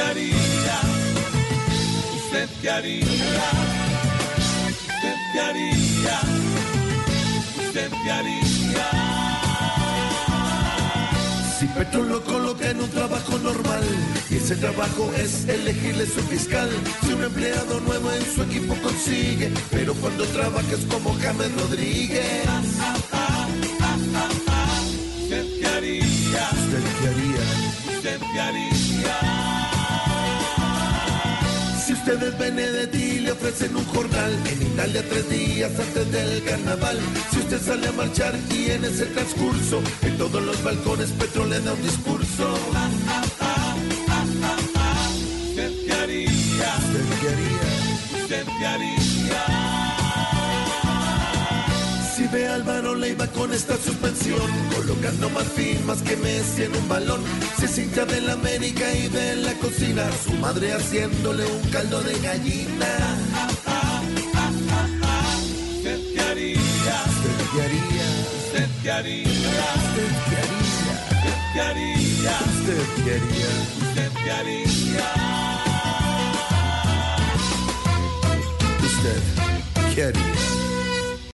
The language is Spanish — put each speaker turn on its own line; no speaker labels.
haría? ¿Usted qué haría? ¿Usted qué haría? ¿Usted qué haría?
Si Petro lo coloca en un trabajo normal y ese trabajo es elegirle su fiscal, si un empleado nuevo en su equipo consigue, pero cuando trabaja es como James Rodríguez.
¿Usted qué haría?
¿Usted qué haría?
¿Usted qué haría?
Si usted es Benedetti le ofrecen un jornal en Italia tres días antes del carnaval. Si usted sale a marchar y en ese transcurso en todos los balcones Petro le da un discurso.
¿Usted qué haría?
¿Usted qué haría?
¿Usted qué haría?
A Álvaro Leiva con esta suspensión, colocando más firmas que Messi en un balón. Si es hincha de la América y de la cocina, su madre haciéndole un caldo de gallina.
¿Usted qué haría?
¿Usted qué haría?
¿Usted qué haría?
¿Usted qué haría?
¿Qué haría?
¿Usted qué haría?
¿Usted qué haría?
¿Usted qué haría?